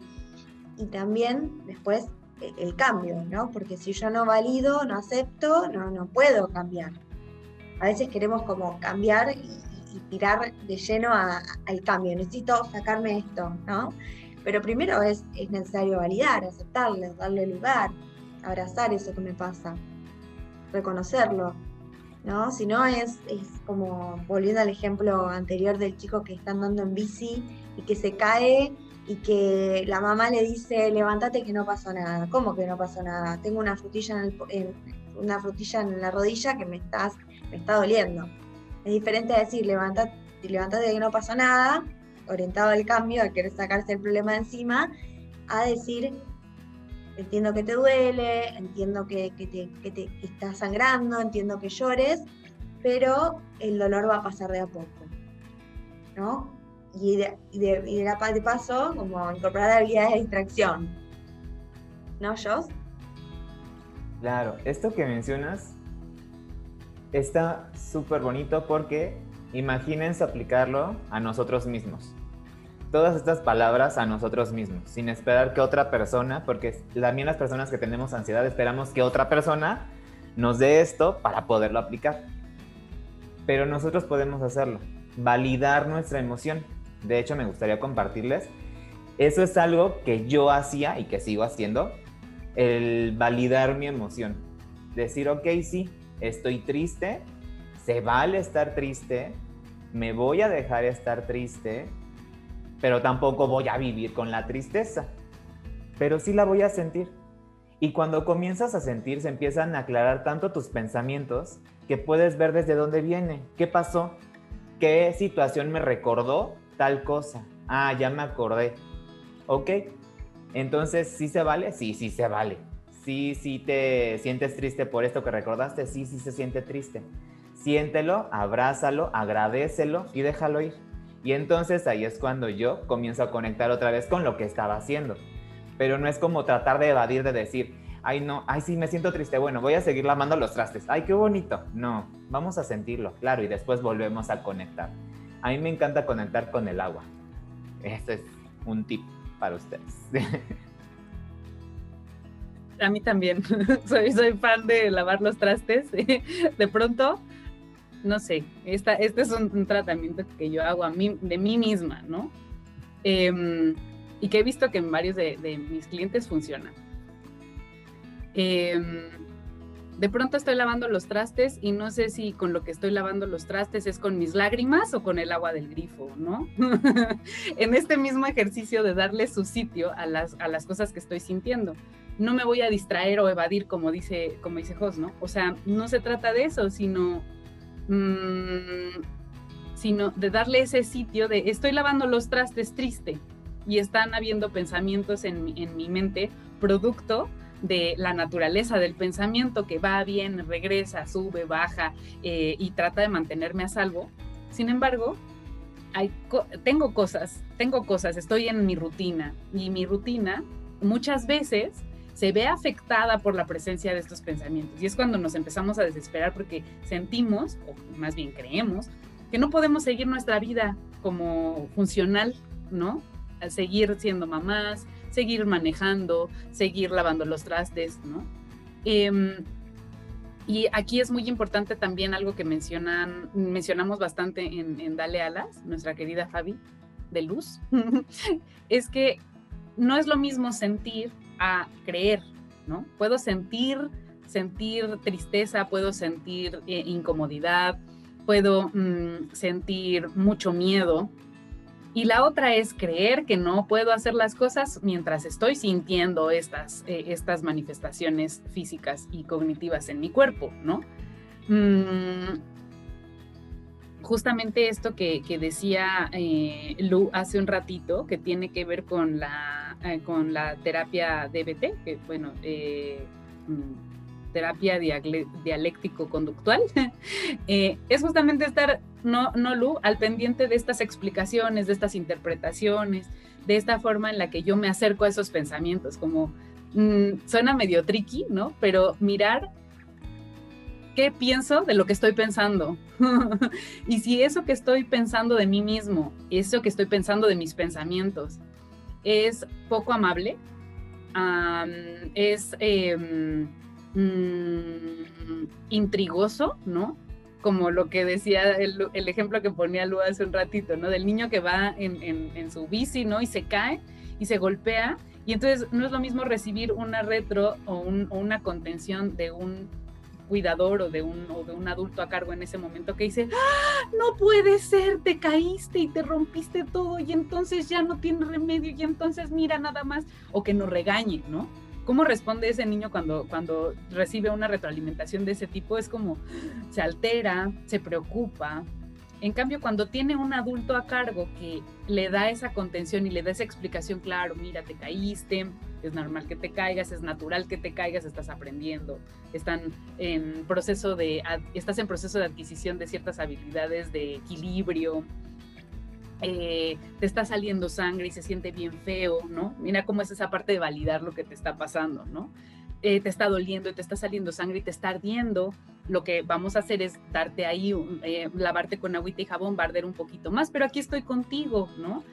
y también después el cambio, ¿no? Porque si yo no valido, no acepto, no, no puedo cambiar. A veces queremos como cambiar y, tirar de lleno al cambio, necesito sacarme esto, ¿no? Pero primero es, es necesario validar, aceptarle, darle lugar, abrazar eso que me pasa reconocerlo, ¿no? Si no es, es como, volviendo al ejemplo anterior del chico que está andando en bici y que se cae y que la mamá le dice, levántate que no pasó nada. ¿Cómo que no pasó nada? Tengo una frutilla en, una frutilla en la rodilla que me, estás, me está doliendo. Es diferente a decir, levántate, levántate que no pasó nada, orientado al cambio, a querer sacarse el problema de encima, a decir, entiendo que te duele, entiendo que, te, estás sangrando, entiendo que llores, pero el dolor va a pasar de a poco, ¿no? Y de, de, de, paso, como incorporar habilidades de distracción. ¿No, Joss? Claro, esto que mencionas está súper bonito porque imagínense aplicarlo a nosotros mismos todas estas palabras a nosotros mismos, sin esperar que otra persona, porque también las personas que tenemos ansiedad esperamos que otra persona nos dé esto para poderlo aplicar. Pero nosotros podemos hacerlo, validar nuestra emoción. De hecho, me gustaría compartirles. Eso es algo que yo hacía y que sigo haciendo, el validar mi emoción. Decir, ok, sí, estoy triste, se vale estar triste, me voy a dejar estar triste, pero tampoco voy a vivir con la tristeza, pero sí la voy a sentir. Y cuando comienzas a sentir, se empiezan a aclarar tanto tus pensamientos que puedes ver desde dónde viene, qué pasó, qué situación me recordó tal cosa. Ah, ya me acordé. ¿Ok? Entonces, ¿sí se vale? Sí, sí se vale. Sí, sí te sientes triste por esto que recordaste. Sí, sí se siente triste. Siéntelo, abrázalo, agradecelo y déjalo ir. Y entonces ahí es cuando yo comienzo a conectar otra vez con lo que estaba haciendo. Pero no es como tratar de evadir, de decir, ay no, ay sí, me siento triste, bueno, voy a seguir lavando los trastes, ay qué bonito. No, vamos a sentirlo, claro, y después volvemos a conectar. A mí me encanta conectar con el agua. Este es un tip para ustedes. A mí también. soy, fan de lavar los trastes. De pronto no sé, esta, este es un, tratamiento que yo hago a mí, de mí misma, ¿no? Em, y que he visto que en varios de, mis clientes funciona. Em, de pronto estoy lavando los trastes y no sé si con lo que estoy lavando los trastes es con mis lágrimas o con el agua del grifo, ¿no? en este mismo ejercicio de darle su sitio a las, a las cosas que estoy sintiendo. No me voy a distraer o evadir como dice, como dice Jos, ¿no? O sea, no se trata de eso, sino, mm, sino de darle ese sitio de estoy lavando los trastes triste y están habiendo pensamientos en, en mi mente producto de la naturaleza del pensamiento que va, bien, regresa, sube, baja eh, y trata de mantenerme a salvo. Sin embargo, tengo cosas, tengo cosas, estoy en mi rutina y mi rutina muchas veces se ve afectada por la presencia de estos pensamientos. Y es cuando nos empezamos a desesperar porque sentimos, o más bien creemos, que no podemos seguir nuestra vida como funcional, ¿no? seguir siendo mamás, seguir manejando, seguir lavando los trastes, ¿no? Em, y aquí es muy importante también algo que mencionan, mencionamos bastante en, Dale Alas, nuestra querida Fabi de Luz, es que no es lo mismo sentir a creer, ¿no? Puedo sentir, sentir tristeza, puedo sentir eh, incomodidad, puedo mm, sentir mucho miedo, y la otra es creer que no puedo hacer las cosas mientras estoy sintiendo estas, eh, estas manifestaciones físicas y cognitivas en mi cuerpo, ¿no? Mm, justamente esto que, decía eh, Lu hace un ratito, que tiene que ver con la, eh, con la terapia DBT, que bueno, mm, terapia dialéctico-conductual, eh, es justamente estar, no, no Lu, al pendiente de estas explicaciones, de estas interpretaciones, de esta forma en la que yo me acerco a esos pensamientos, como mm, suena medio tricky, ¿no? Pero mirar qué pienso de lo que estoy pensando. y si eso que estoy pensando de mí mismo, eso que estoy pensando de mis pensamientos, es poco amable, es em, Mm, intrigoso, ¿no? Como lo que decía el, ejemplo que ponía Lu hace un ratito, ¿no? Del niño que va en, su bici, ¿no? Y se cae y se golpea. Y entonces no es lo mismo recibir una retro o, una contención de un cuidador o de, un, o de un adulto a cargo en ese momento que dice, ¡Ah, no puede ser, te caíste y te rompiste todo y entonces ya no tiene remedio y entonces mira nada más, o que nos regañe, ¿no? ¿Cómo responde ese niño cuando, cuando recibe una retroalimentación de ese tipo? Es como se altera, se preocupa. En cambio, cuando tiene un adulto a cargo que le da esa contención y le da esa explicación, claro, mira, te caíste, es normal que te caigas, es natural que te caigas, estás aprendiendo, están en proceso de, estás en proceso de adquisición de ciertas habilidades de equilibrio, eh, te está saliendo sangre y se siente bien feo, ¿no? Mira cómo es esa parte de validar lo que te está pasando, ¿no? Eh, te está doliendo y te está saliendo sangre y te está ardiendo. Lo que vamos a hacer es darte ahí, eh, lavarte con agüita y jabón, barder un poquito más, pero aquí estoy contigo, ¿no?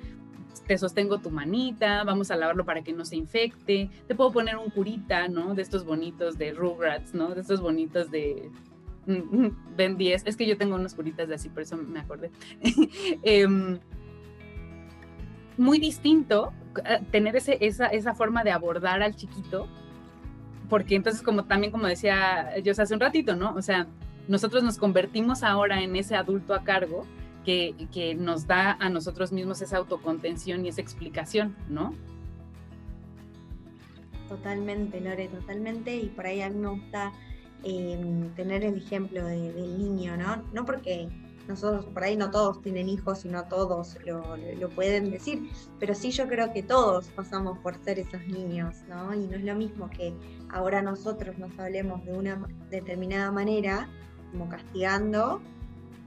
Te sostengo tu manita, vamos a lavarlo para que no se infecte. Te puedo poner un curita, ¿no? De estos bonitos de Rugrats, ¿no? De estos bonitos de, Ben 10, es que yo tengo unos curitas de así, por eso me acordé. Em, muy distinto eh, tener ese, esa, esa forma de abordar al chiquito, porque entonces, como también como decía yo hace un ratito, ¿no? O sea, nosotros nos convertimos ahora en ese adulto a cargo que, que nos da a nosotros mismos esa autocontención y esa explicación, ¿no? Totalmente, Lore, totalmente. Y por ahí a mí me gusta Em, tener el ejemplo del niño, ¿no? No porque nosotros, por ahí no todos tienen hijos y no todos lo, pueden decir, pero sí yo creo que todos pasamos por ser esos niños, ¿no? Y no es lo mismo que ahora nosotros nos hablemos de una determinada manera, como castigando,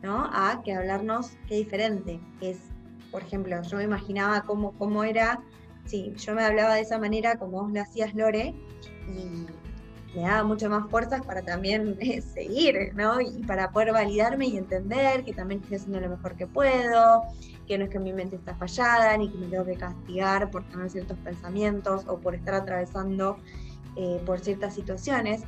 ¿no? A que hablarnos qué diferente. Es, por ejemplo, yo me imaginaba cómo, cómo era, sí, yo me hablaba de esa manera como vos lo hacías, Lore, y me daba mucho más fuerzas para también eh, seguir, ¿no? Y para poder validarme y entender que también estoy haciendo lo mejor que puedo, que no es que mi mente está fallada, ni que me tengo que castigar por tener ciertos pensamientos o por estar atravesando eh, por ciertas situaciones.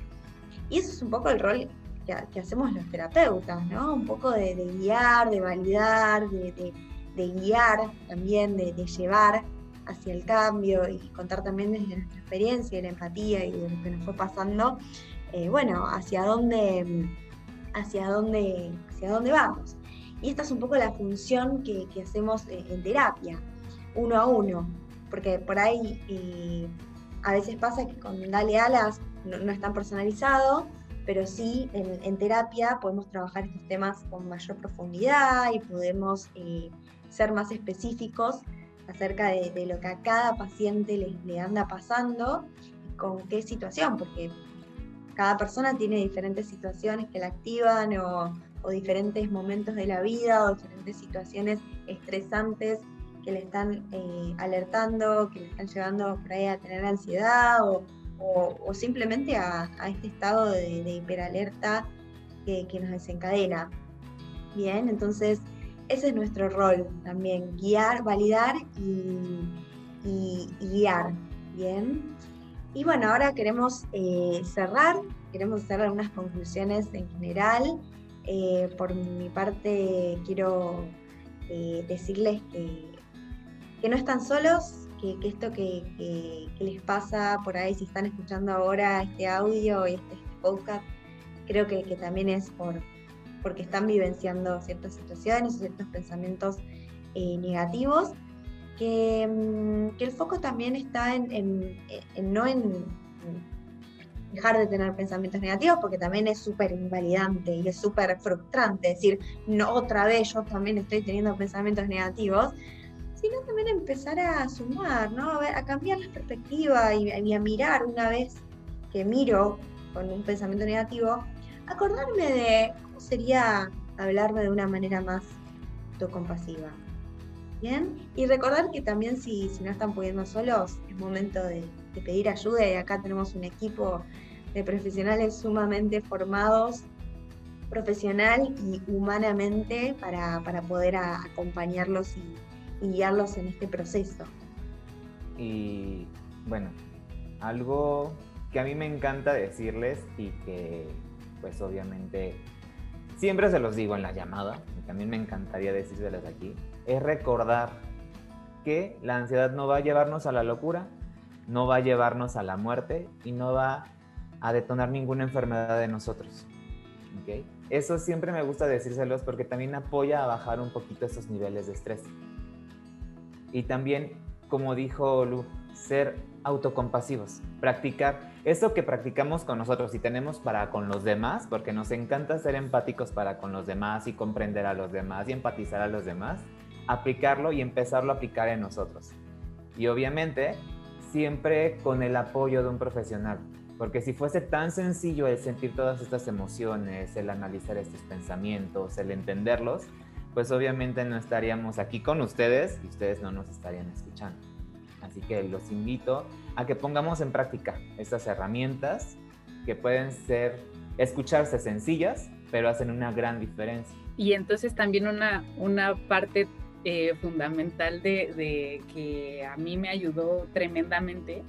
Y eso es un poco el rol que, hacemos los terapeutas, ¿no? Un poco de, guiar, de validar, de, guiar también, de, llevar hacia el cambio y contar también desde nuestra experiencia y la empatía y de lo que nos fue pasando, eh, bueno, hacia dónde, hacia dónde, hacia dónde vamos. Y esta es un poco la función que, hacemos en terapia, uno a uno, porque por ahí eh, a veces pasa que con Dale Alas no, no es tan personalizado, pero sí en, terapia podemos trabajar estos temas con mayor profundidad y podemos eh, ser más específicos acerca de, lo que a cada paciente le, anda pasando y con qué situación, porque cada persona tiene diferentes situaciones que la activan o, diferentes momentos de la vida o diferentes situaciones estresantes que le están eh, alertando, que le están llevando por ahí a tener ansiedad o, o, simplemente a, este estado de, hiperalerta que, nos desencadena. Bien, entonces ese es nuestro rol también, guiar, validar y, guiar. Bien. Y bueno, ahora queremos eh, cerrar, queremos hacer algunas conclusiones en general. Eh, por mi parte, quiero eh, decirles que, no están solos, que, esto que, les pasa por ahí, si están escuchando ahora este audio y este podcast, creo que, también es por, porque están vivenciando ciertas situaciones o ciertos pensamientos eh, negativos, mm, que, el foco también está en, no en dejar de tener pensamientos negativos, porque también es súper invalidante y es súper frustrante decir, no, otra vez yo también estoy teniendo pensamientos negativos, sino también empezar a sumar, ¿no? A, cambiar la perspectiva y, a mirar una vez que miro con un pensamiento negativo, acordarme de cómo sería hablarme de una manera más autocompasiva. ¿Bien? Y recordar que también si, si no están pudiendo solos, es momento de, pedir ayuda y acá tenemos un equipo de profesionales sumamente formados profesional y humanamente para, poder acompañarlos y guiarlos en este proceso. Y bueno, algo que a mí me encanta decirles y que pues obviamente siempre se los digo en la llamada, y también me encantaría decírselos aquí, es recordar que la ansiedad no va a llevarnos a la locura, no va a llevarnos a la muerte y no va a detonar ninguna enfermedad de nosotros. ¿okay? Eso siempre me gusta decírselos porque también apoya a bajar un poquito esos niveles de estrés. Y también, como dijo Lu, ser autocompasivos, practicar eso que practicamos con nosotros y tenemos para con los demás, porque nos encanta ser empáticos para con los demás y comprender a los demás y empatizar a los demás, aplicarlo y empezarlo a aplicar en nosotros. Y obviamente, siempre con el apoyo de un profesional, porque si fuese tan sencillo el sentir todas estas emociones, el analizar estos pensamientos, el entenderlos, pues obviamente no estaríamos aquí con ustedes y ustedes no nos estarían escuchando. Así que los invito a que pongamos en práctica estas herramientas que pueden ser, escucharse sencillas, pero hacen una gran diferencia. Y entonces también una, una parte eh, fundamental de, que a mí me ayudó tremendamente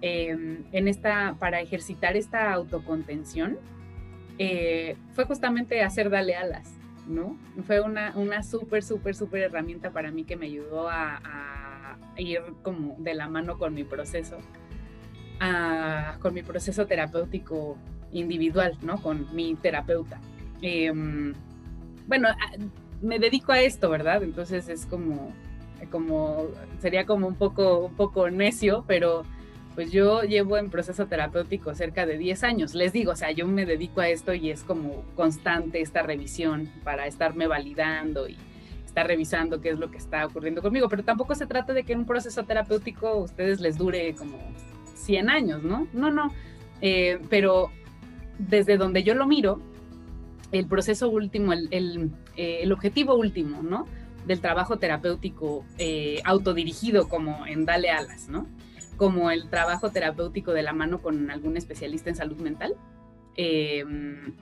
em, en esta, para ejercitar esta autocontención, eh, fue justamente hacer dale alas. ¿no? Fue una, una súper, súper, súper herramienta para mí que me ayudó a, ir como de la mano con mi proceso, con mi proceso terapéutico individual, ¿no? Con mi terapeuta. Em, bueno, me dedico a esto, ¿verdad? Entonces es como, como, sería como un poco, un poco necio, pero pues yo llevo en proceso terapéutico cerca de 10 años. Les digo, o sea, yo me dedico a esto y es como constante esta revisión para estarme validando y estar revisando qué es lo que está ocurriendo conmigo. Pero tampoco se trata de que un proceso terapéutico ustedes les dure como 100 años, ¿no? No, no. Eh, pero desde donde yo lo miro, el proceso último, el, eh, el objetivo último, ¿no? Del trabajo terapéutico eh, autodirigido como en Dale Alas, ¿no? como el trabajo terapéutico de la mano con algún especialista en salud mental, em,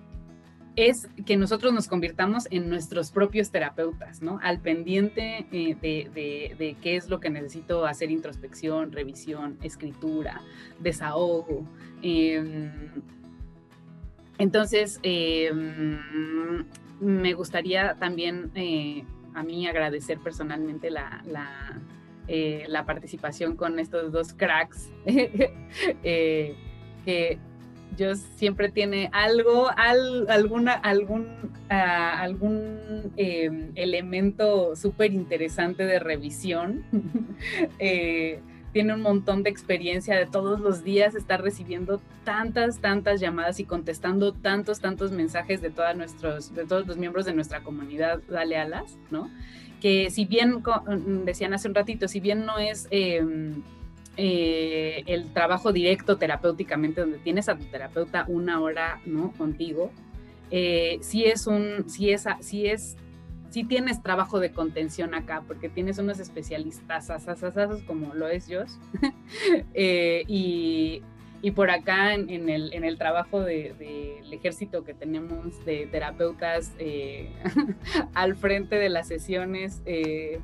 es que nosotros nos convirtamos en nuestros propios terapeutas, ¿no? Al pendiente eh, de, qué es lo que necesito hacer introspección, revisión, escritura, desahogo. Em, entonces, em, me gustaría también eh, a mí agradecer personalmente la eh, la participación con estos dos cracks, que yo siempre tiene algo, alguna, algún, ah, algún em, elemento súper interesante de revisión. tiene un montón de experiencia de todos los días estar recibiendo tantas, tantas llamadas y contestando tantos, tantos mensajes de, todos nuestros, de todos los miembros de nuestra comunidad Dale Alas, ¿no? Que si bien, mm, decían hace un ratito, si bien no es... Em, eh, el trabajo directo terapéuticamente donde tienes a tu terapeuta una hora no contigo eh, sí es un sí es sí es si tienes trabajo de contención acá, porque tienes unos especialistas como lo es Josh. Eh, y, por acá en, el, trabajo del ejército que tenemos de terapeutas eh, al frente de las sesiones eh,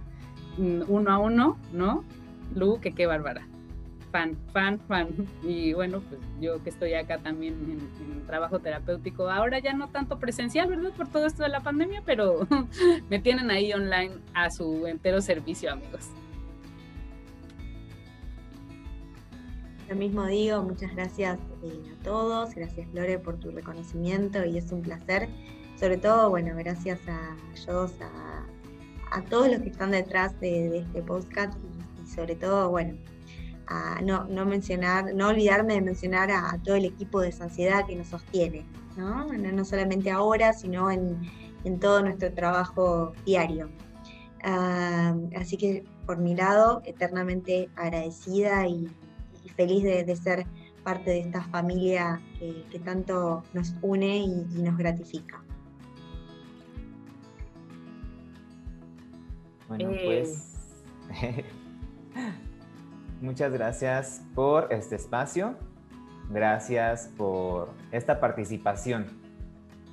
uno a uno, ¿no? Lu, que qué bárbara fan, fan, fan. Y bueno, pues yo que estoy acá también en, trabajo terapéutico, ahora ya no tanto presencial, ¿verdad? Por todo esto de la pandemia, pero me tienen ahí online a su entero servicio, amigos. Lo mismo digo, muchas gracias eh, a todos, gracias Lore por tu reconocimiento y es un placer. Sobre todo, bueno, gracias a a, a todos los que están detrás de, este podcast y sobre todo, bueno, no, no, mencionar, no olvidarme de mencionar a, todo el equipo de Sanciedad que nos sostiene, ¿no? No, solamente ahora, sino en, todo nuestro trabajo diario. Así que por mi lado, eternamente agradecida y, feliz de, ser parte de esta familia que, tanto nos une y, y nos gratifica. Bueno, pues Muchas gracias por este espacio, gracias por esta participación,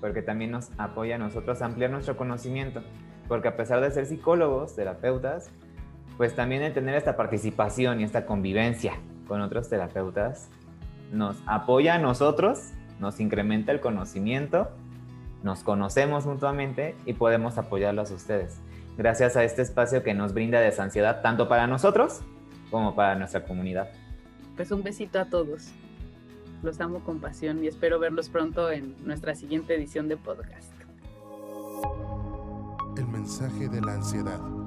porque también nos apoya a nosotros a ampliar nuestro conocimiento, porque a pesar de ser psicólogos, terapeutas, pues también el tener esta participación y esta convivencia con otros terapeutas nos apoya a nosotros, nos incrementa el conocimiento, nos conocemos mutuamente y podemos apoyarlos a ustedes. Gracias a este espacio que nos brinda desansiedad tanto para nosotros como para nuestra comunidad. Pues un besito a todos. Los amo con pasión y espero verlos pronto en nuestra siguiente edición de podcast. El mensaje de la ansiedad.